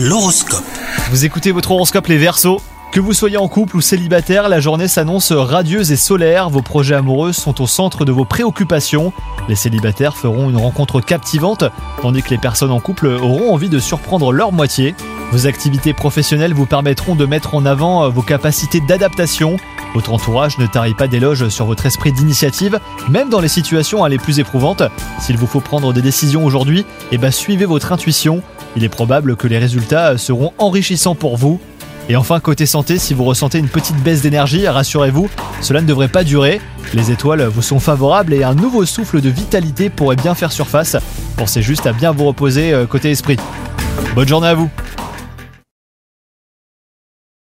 L'horoscope. Vous écoutez votre horoscope les Verseaux que vous soyez en couple ou célibataire, la journée s'annonce radieuse et solaire. Vos projets amoureux sont au centre de vos préoccupations. Les célibataires feront une rencontre captivante, tandis que les personnes en couple auront envie de surprendre leur moitié. Vos activités professionnelles vous permettront de mettre en avant vos capacités d'adaptation. Votre entourage ne tarit pas d'éloges sur votre esprit d'initiative, même dans les situations les plus éprouvantes. S'il vous faut prendre des décisions aujourd'hui, eh ben suivez votre intuition. Il est probable que les résultats seront enrichissants pour vous. Et enfin, côté santé, si vous ressentez une petite baisse d'énergie, rassurez-vous, cela ne devrait pas durer. Les étoiles vous sont favorables et un nouveau souffle de vitalité pourrait bien faire surface. Pensez juste à bien vous reposer euh, côté esprit. Bonne journée à vous